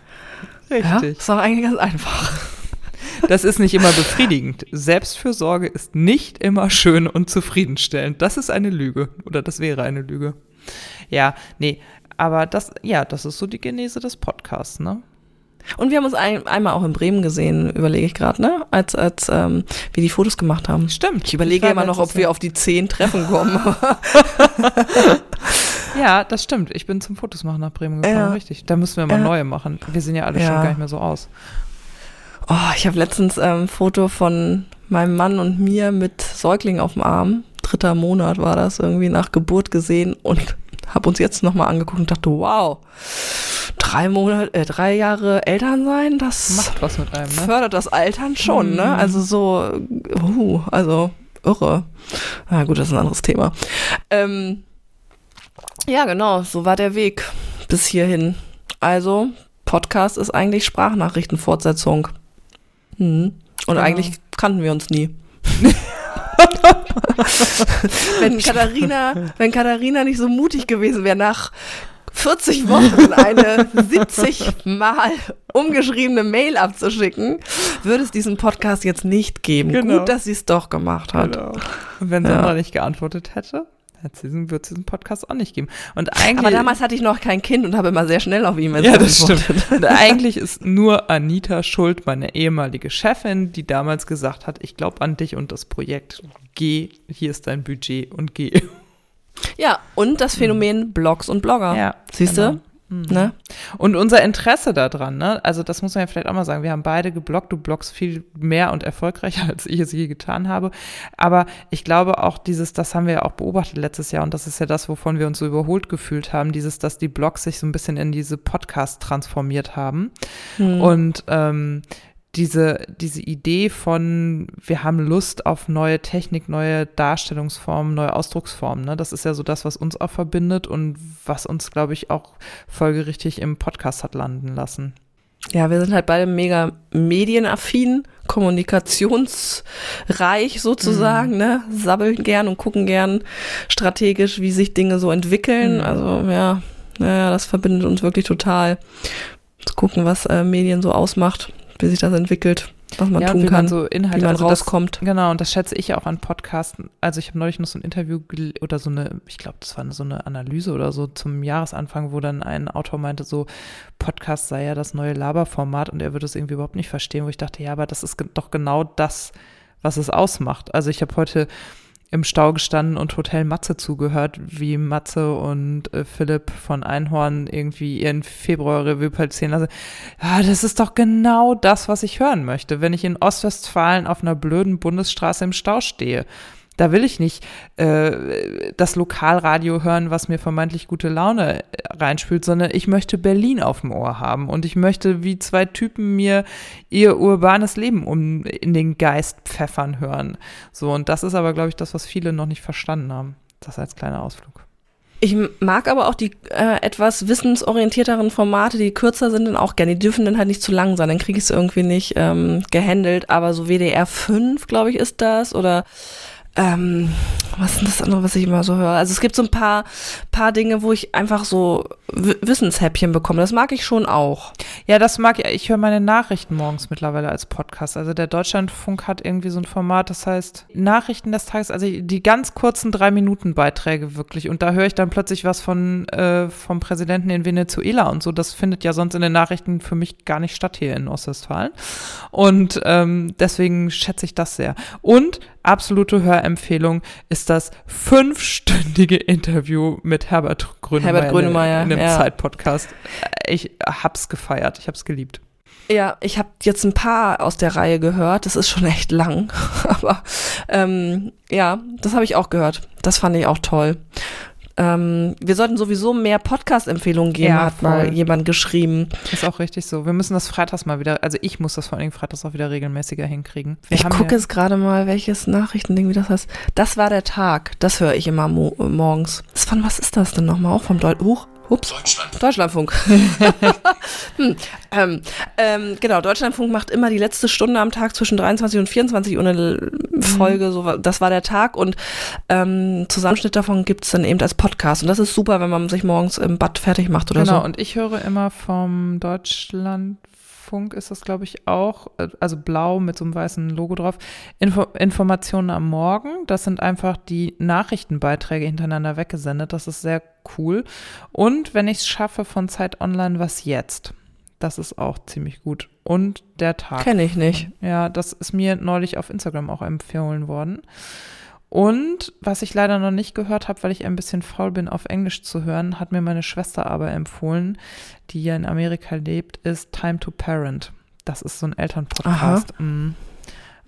Richtig. Ja, ist doch eigentlich ganz einfach. Das ist nicht immer befriedigend. Selbstfürsorge ist nicht immer schön und zufriedenstellend. Das ist eine Lüge. Oder das wäre eine Lüge. Ja, nee. Aber das, ja, das ist so die Genese des Podcasts, ne? Und wir haben uns ein, einmal auch in Bremen gesehen, überlege ich gerade, ne? Als, als ähm, wir die Fotos gemacht haben. Stimmt. Ich überlege immer noch, ob wir auf die zehn Treffen kommen. <laughs> <laughs> ja, das stimmt. Ich bin zum Fotos machen nach Bremen gefahren, ja. richtig. Da müssen wir mal ja. neue machen. Wir sehen ja alle ja. schon gar nicht mehr so aus. Oh, ich habe letztens ein ähm, Foto von meinem Mann und mir mit Säugling auf dem Arm. Dritter Monat war das irgendwie nach Geburt gesehen und habe uns jetzt nochmal angeguckt und dachte, wow, drei Monate, äh, drei Jahre Eltern sein, das macht was mit einem, ne? fördert das Altern schon, ne? mhm. ne? Also so, uh, also irre. Na gut, das ist ein anderes Thema. Ähm, ja, genau, so war der Weg bis hierhin. Also, Podcast ist eigentlich Sprachnachrichtenfortsetzung. Mhm. Und genau. eigentlich kannten wir uns nie. <laughs> <laughs> wenn Katharina, wenn Katharina nicht so mutig gewesen wäre, nach 40 Wochen eine 70 Mal umgeschriebene Mail abzuschicken, würde es diesen Podcast jetzt nicht geben. Genau. Gut, dass sie es doch gemacht hat. Genau. Und wenn Sandra ja. nicht geantwortet hätte? Wird es diesen Podcast auch nicht geben. Und eigentlich, Aber damals hatte ich noch kein Kind und habe immer sehr schnell auf E-Mails Ja, das stimmt. Und eigentlich ist nur Anita schuld, meine ehemalige Chefin, die damals gesagt hat, ich glaube an dich und das Projekt. Geh, hier ist dein Budget und geh. Ja, und das Phänomen Blogs und Blogger. Ja. Siehst du? Genau. Mhm. Ne? Und unser Interesse daran, ne? Also das muss man ja vielleicht auch mal sagen. Wir haben beide geblockt. Du bloggst viel mehr und erfolgreicher, <laughs> als ich es je getan habe. Aber ich glaube auch dieses, das haben wir ja auch beobachtet letztes Jahr und das ist ja das, wovon wir uns so überholt gefühlt haben, dieses, dass die Blogs sich so ein bisschen in diese Podcasts transformiert haben. Mhm. Und ähm, diese, diese Idee von, wir haben Lust auf neue Technik, neue Darstellungsformen, neue Ausdrucksformen. Ne? Das ist ja so das, was uns auch verbindet und was uns, glaube ich, auch folgerichtig im Podcast hat landen lassen. Ja, wir sind halt beide mega medienaffin, kommunikationsreich sozusagen, mhm. ne? Sabbeln gern und gucken gern strategisch, wie sich Dinge so entwickeln. Mhm. Also ja, naja, das verbindet uns wirklich total. Zu gucken, was äh, Medien so ausmacht wie sich das entwickelt, was man ja, tun kann, man so Inhalte, wie man also rauskommt. Das, genau, und das schätze ich auch an Podcasten. Also ich habe neulich noch so ein Interview oder so eine, ich glaube, das war so eine Analyse oder so zum Jahresanfang, wo dann ein Autor meinte, so Podcast sei ja das neue Laberformat und er würde es irgendwie überhaupt nicht verstehen, wo ich dachte, ja, aber das ist doch genau das, was es ausmacht. Also ich habe heute im Stau gestanden und Hotel Matze zugehört, wie Matze und äh, Philipp von Einhorn irgendwie ihren Februar-Revue passieren lassen. Ja, das ist doch genau das, was ich hören möchte, wenn ich in Ostwestfalen auf einer blöden Bundesstraße im Stau stehe. Da will ich nicht äh, das Lokalradio hören, was mir vermeintlich gute Laune äh, reinspült, sondern ich möchte Berlin auf dem Ohr haben und ich möchte wie zwei Typen mir ihr urbanes Leben um in den Geist pfeffern hören. So, und das ist aber, glaube ich, das, was viele noch nicht verstanden haben. Das als kleiner Ausflug. Ich mag aber auch die äh, etwas wissensorientierteren Formate, die kürzer sind, dann auch gerne. Die dürfen dann halt nicht zu lang sein, dann kriege ich es irgendwie nicht ähm, gehandelt. Aber so WDR 5, glaube ich, ist das. Oder ähm, was ist das andere, was ich immer so höre? Also es gibt so ein paar, paar Dinge, wo ich einfach so w Wissenshäppchen bekomme. Das mag ich schon auch. Ja, das mag ich. Ich höre meine Nachrichten morgens mittlerweile als Podcast. Also der Deutschlandfunk hat irgendwie so ein Format, das heißt Nachrichten des Tages, also die ganz kurzen drei Minuten Beiträge wirklich. Und da höre ich dann plötzlich was von äh, vom Präsidenten in Venezuela und so. Das findet ja sonst in den Nachrichten für mich gar nicht statt hier in Ostwestfalen. Und ähm, deswegen schätze ich das sehr. Und absolute Hörempfehlung ist das fünfstündige Interview mit Herbert Grönemeyer, Herbert Grönemeyer in einem ja. Zeitpodcast. Ich hab's gefeiert, ich hab's geliebt. Ja, ich habe jetzt ein paar aus der Reihe gehört. Das ist schon echt lang, <laughs> aber ähm, ja, das habe ich auch gehört. Das fand ich auch toll. Ähm, wir sollten sowieso mehr Podcast-Empfehlungen geben, Ja, hat mal jemand geschrieben. Ist auch richtig so. Wir müssen das freitags mal wieder, also ich muss das vor allen Dingen freitags auch wieder regelmäßiger hinkriegen. Wir Ich gucke jetzt gerade mal, welches Nachrichtending, wie das heißt. Das war der Tag. Das höre ich immer mo morgens. Das von was ist das denn nochmal? Auch vom Deut Huch. Ups. Deutschlandfunk. <laughs> hm. ähm, ähm, genau, Deutschlandfunk macht immer die letzte Stunde am Tag zwischen 23 und 24 Uhr eine L- Folge. So, war- das war der Tag und ähm, Zusammenschnitt davon gibt's dann eben als Podcast. Und das ist super, wenn man sich morgens im Bad fertig macht oder Genau, so. und ich höre immer vom Deutschlandfunk ist das, glaube ich, auch, äh, also blau mit so einem weißen Logo drauf. Info Informationen am Morgen, das sind einfach die Nachrichtenbeiträge hintereinander weggesendet. Das ist sehr cool. Und wenn ich es schaffe, von Zeit Online, was jetzt? Das ist auch ziemlich gut. Und der Tag. Kenne ich nicht. Ja, das ist mir neulich auf Instagram auch empfohlen worden. Und was ich leider noch nicht gehört habe, weil ich ein bisschen faul bin, auf Englisch zu hören, hat mir meine Schwester aber empfohlen, die ja in Amerika lebt, ist Time to Parent. Das ist so ein Elternpodcast. Mm.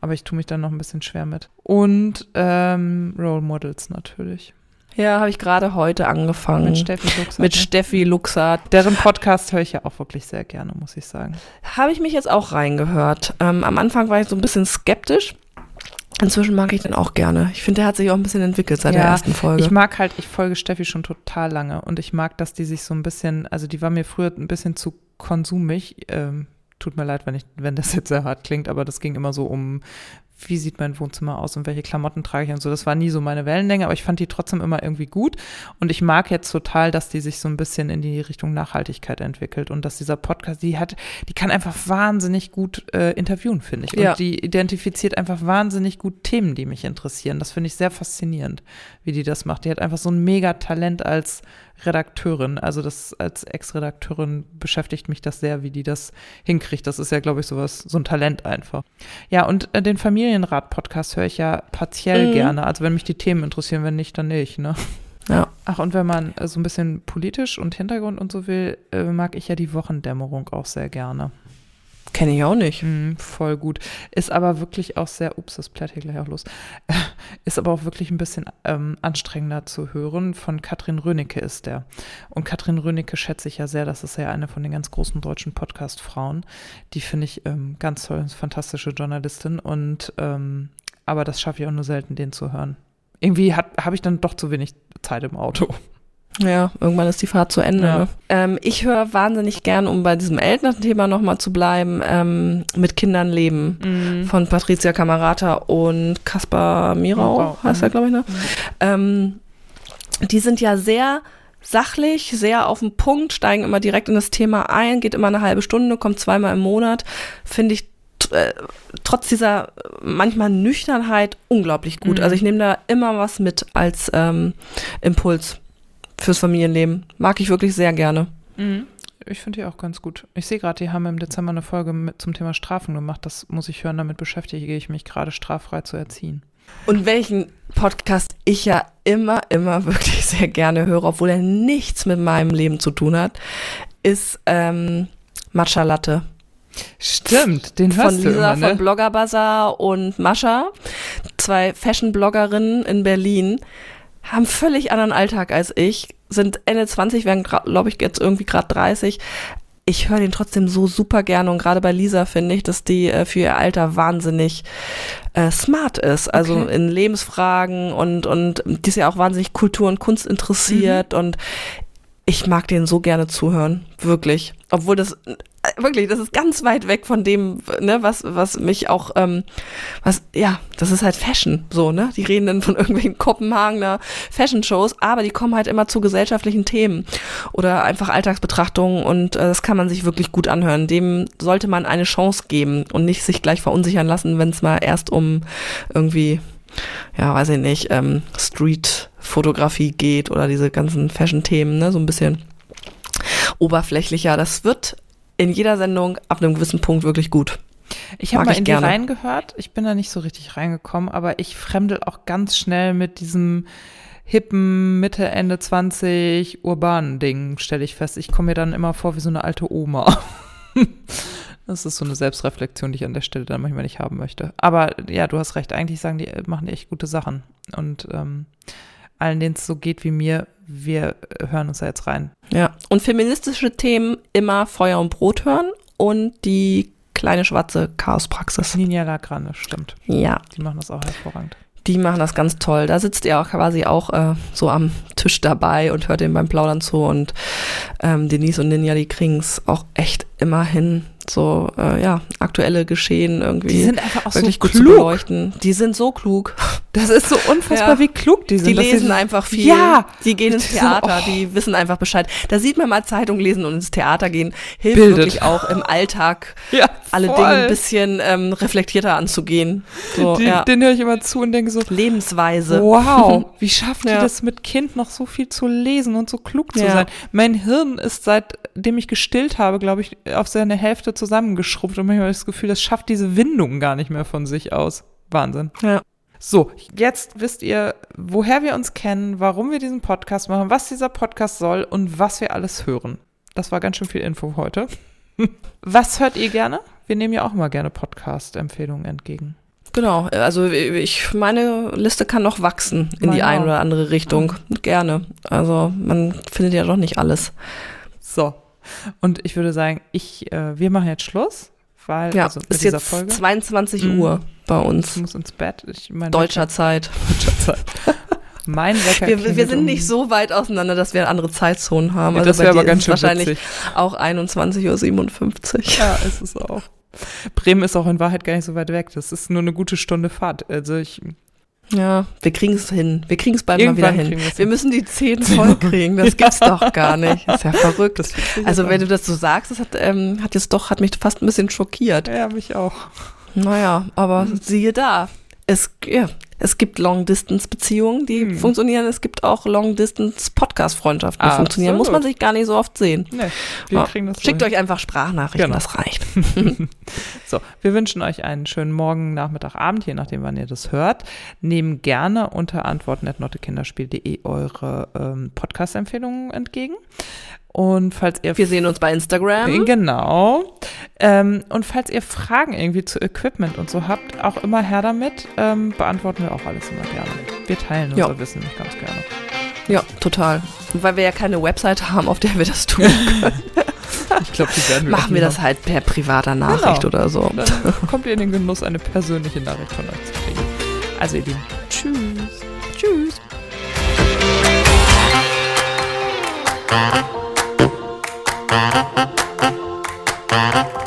Aber ich tue mich dann noch ein bisschen schwer mit. Und ähm, Role Models natürlich. Ja, habe ich gerade heute angefangen. Mit Steffi Luxer. Mit ne? Steffi Luxart. Deren Podcast höre ich ja auch wirklich sehr gerne, muss ich sagen. Habe ich mich jetzt auch reingehört. Ähm, am Anfang war ich so ein bisschen skeptisch. Inzwischen mag ich den auch gerne. Ich finde, der hat sich auch ein bisschen entwickelt seit der Ja, ersten Folge. Ich mag halt, ich folge Steffi schon total lange und ich mag, dass die sich so ein bisschen, also die war mir früher ein bisschen zu konsumig. Ähm, tut mir leid, wenn ich, wenn das jetzt sehr hart klingt, aber das ging immer so um, wie sieht mein Wohnzimmer aus und welche Klamotten trage ich und so. Das war nie so meine Wellenlänge, aber ich fand die trotzdem immer irgendwie gut. Und ich mag jetzt total, dass die sich so ein bisschen in die Richtung Nachhaltigkeit entwickelt und dass dieser Podcast, die hat, die kann einfach wahnsinnig gut äh, interviewen, finde ich. Und Ja. die identifiziert einfach wahnsinnig gut Themen, die mich interessieren. Das finde ich sehr faszinierend, wie die das macht. Die hat einfach so ein mega Talent als Redakteurin. Also das als Ex-Redakteurin beschäftigt mich das sehr, wie die das hinkriegt. Das ist ja, glaube ich, sowas, so ein Talent einfach. Ja, und äh, den Familienrat-Podcast höre ich ja partiell Mhm. gerne. Also wenn mich die Themen interessieren, wenn nicht, dann nicht, ne? ja. Ach, und wenn man äh, so ein bisschen politisch und Hintergrund und so will, äh, mag ich ja die Wochendämmerung auch sehr gerne. Kenne ich auch nicht. Mhm, voll gut. Ist aber wirklich auch sehr, ups, das plärt hier gleich auch los. <laughs> Ist aber auch wirklich ein bisschen ähm, anstrengender zu hören. Von Katrin Rönecke ist der. Und Katrin Rönecke schätze ich ja sehr. Das ist ja eine von den ganz großen deutschen Podcast-Frauen. Die finde ich ähm, ganz toll, fantastische Journalistin. Und ähm, aber das schaffe ich auch nur selten, den zu hören. Irgendwie habe ich dann doch zu wenig Zeit im Auto. Ja, irgendwann ist die Fahrt zu Ende. Ja. Ne? Ähm, ich höre wahnsinnig gern, um bei diesem Elternthema nochmal zu bleiben, ähm, mit Kindern leben von Patricia Camerata und Kaspar Mirau, Mirau, heißt er, mhm. glaube ich, ne? Ähm, die sind ja sehr sachlich, sehr auf den Punkt, steigen immer direkt in das Thema ein, geht immer eine halbe Stunde, kommt zweimal im Monat. Finde ich äh, trotz dieser manchmal Nüchternheit unglaublich gut. Mhm. Also ich nehme da immer was mit als ähm, Impuls fürs Familienleben. Mag ich wirklich sehr gerne. Mhm. Ich finde die auch ganz gut. Ich sehe gerade, die haben im Dezember eine Folge mit, zum Thema Strafen gemacht. Das muss ich hören, damit beschäftige ich mich gerade straffrei zu erziehen. Und welchen Podcast ich ja immer, immer <laughs> wirklich sehr gerne höre, obwohl er nichts mit meinem Leben zu tun hat, ist ähm, Matcha Latte. Stimmt, den Von hörst du Lisa immer, ne? von Blogger Bazaar und Mascha. zwei Fashion-Bloggerinnen in Berlin, haben völlig anderen Alltag als ich, sind Ende 20, werden, glaube ich, jetzt irgendwie gerade 30. Ich höre den trotzdem so super gerne und gerade bei Lisa finde ich, dass die äh, für ihr Alter wahnsinnig äh, smart ist. Also Okay. in Lebensfragen und, und die ist ja auch wahnsinnig Kultur und Kunst interessiert und ich mag denen so gerne zuhören, wirklich. Obwohl das wirklich, das ist ganz weit weg von dem, ne, was was mich auch, ähm, was ja, das ist halt Fashion, so ne. Die reden dann von <laughs> irgendwelchen Kopenhagener Fashion-Shows, aber die kommen halt immer zu gesellschaftlichen Themen oder einfach Alltagsbetrachtungen und äh, das kann man sich wirklich gut anhören. Dem sollte man eine Chance geben und nicht sich gleich verunsichern lassen, wenn es mal erst um irgendwie ja, weiß ich nicht, ähm, Street-Fotografie geht oder diese ganzen Fashion-Themen, ne, so ein bisschen oberflächlicher. Das wird in jeder Sendung ab einem gewissen Punkt wirklich gut. Ich habe mal in gerne. die reingehört. Ich bin da nicht so richtig reingekommen, aber ich fremdel auch ganz schnell mit diesem hippen, Mitte, Ende 20 urbanen Ding, stelle ich fest. Ich komme mir dann immer vor wie so eine alte Oma. <laughs> Das ist so eine Selbstreflexion, die ich an der Stelle dann manchmal nicht haben möchte. Aber ja, du hast recht. Eigentlich sagen die, machen die echt gute Sachen. Und ähm, allen, denen es so geht wie mir, wir hören uns da jetzt rein. Ja. Und feministische Themen immer Feuer und Brot hören und die kleine schwarze Chaospraxis. Ninja Lagrane, stimmt. Ja, Die machen das auch hervorragend. die machen das ganz toll. Da sitzt ihr auch quasi auch äh, so am Tisch dabei und hört dem beim Plaudern zu. Und ähm, Denise und Ninja, die kriegen es auch echt immer hin, so äh, ja, aktuelle Geschehen irgendwie Die sind einfach auch wirklich so gut zu klug. beleuchten. Die sind so klug. Das ist so unfassbar, Ja. wie klug die sind. Die lesen einfach viel. Ja. Die gehen ins Die Theater, oh. die wissen einfach Bescheid. Da sieht man mal Zeitung lesen und ins Theater gehen. Hilft Bildet. wirklich auch im Alltag, <laughs> Ja, alle. Dinge ein bisschen ähm, reflektierter anzugehen. So, Die, ja. Den höre ich immer zu und denke so, Lebensweise. wow, <laughs> wie schafft die Ja. das mit Kind noch so viel zu lesen und so klug zu sein? Mein Hirn ist seitdem ich gestillt habe, glaube ich, auf seine Hälfte zusammengeschrumpft und manchmal habe ich das Gefühl, das schafft diese Windung gar nicht mehr von sich aus. Wahnsinn. Ja. So, jetzt wisst ihr, woher wir uns kennen, warum wir diesen Podcast machen, was dieser Podcast soll und was wir alles hören. Das war ganz schön viel Info heute. <laughs> Was hört ihr gerne? Wir nehmen ja auch mal gerne Podcast-Empfehlungen entgegen. Genau, also ich meine Liste kann noch wachsen in die Meine eine auch. oder andere Richtung. Gerne. Also man findet ja doch nicht alles. So. Und ich würde sagen, ich, äh, wir machen jetzt Schluss, weil Ja, also ist jetzt Folge. 22 Mhm. Uhr bei Ich uns. muss ins Bett. Ich, Deutscher Zeit. Wecker- <laughs> deutscher Zeit. Mein Wecker Wir, wir sind um- nicht so weit auseinander, dass wir andere Zeitzonen haben. Ja, Also das wäre aber ganz schön wahrscheinlich witzig. auch 21.57 Uhr. Ja, ist es auch. Bremen ist auch in Wahrheit gar nicht so weit weg. Das ist nur eine gute Stunde Fahrt. Also ich, Ja, wir kriegen es hin. Wir kriegen es bald mal wieder Irgendwann hin. Wir müssen die 10 <laughs> voll kriegen. Das gibt's doch gar nicht. Das ist ja verrückt. Also wenn du das so sagst, das hat, ähm, hat jetzt doch, hat mich fast ein bisschen schockiert. Ja, mich auch. Naja, aber siehe da. Es, ja, es gibt Long-Distance-Beziehungen, die Hm. funktionieren. Es gibt auch Long-Distance-Podcast-Freundschaften, die Absolut. funktionieren. Muss man sich gar nicht so oft sehen. Nee, wir Ja. kriegen das Schickt hin. euch einfach Sprachnachrichten, Genau. das reicht. <laughs> <laughs> So, wir wünschen euch einen schönen Morgen, Nachmittag, Abend, je nachdem, wann ihr das hört. Nehmt gerne unter antworten.nottekinderspiel.de eure ähm, Podcast-Empfehlungen entgegen. Und falls ihr Wir sehen uns bei Instagram. Genau. Ähm, und falls ihr Fragen irgendwie zu Equipment und so habt, auch immer her damit. Ähm, beantworten wir auch alles immer gerne. Wir teilen unser Ja. Wissen ganz gerne. Ja, total. Weil wir ja keine Website haben, auf der wir das tun, <laughs> Ich glaube, die werden wir machen wir das halt per privater Nachricht Genau. oder so. Dann kommt ihr in den Genuss, eine persönliche Nachricht von euch zu kriegen. Also ihr Lieben, tschüss. Tschüss. Thank you.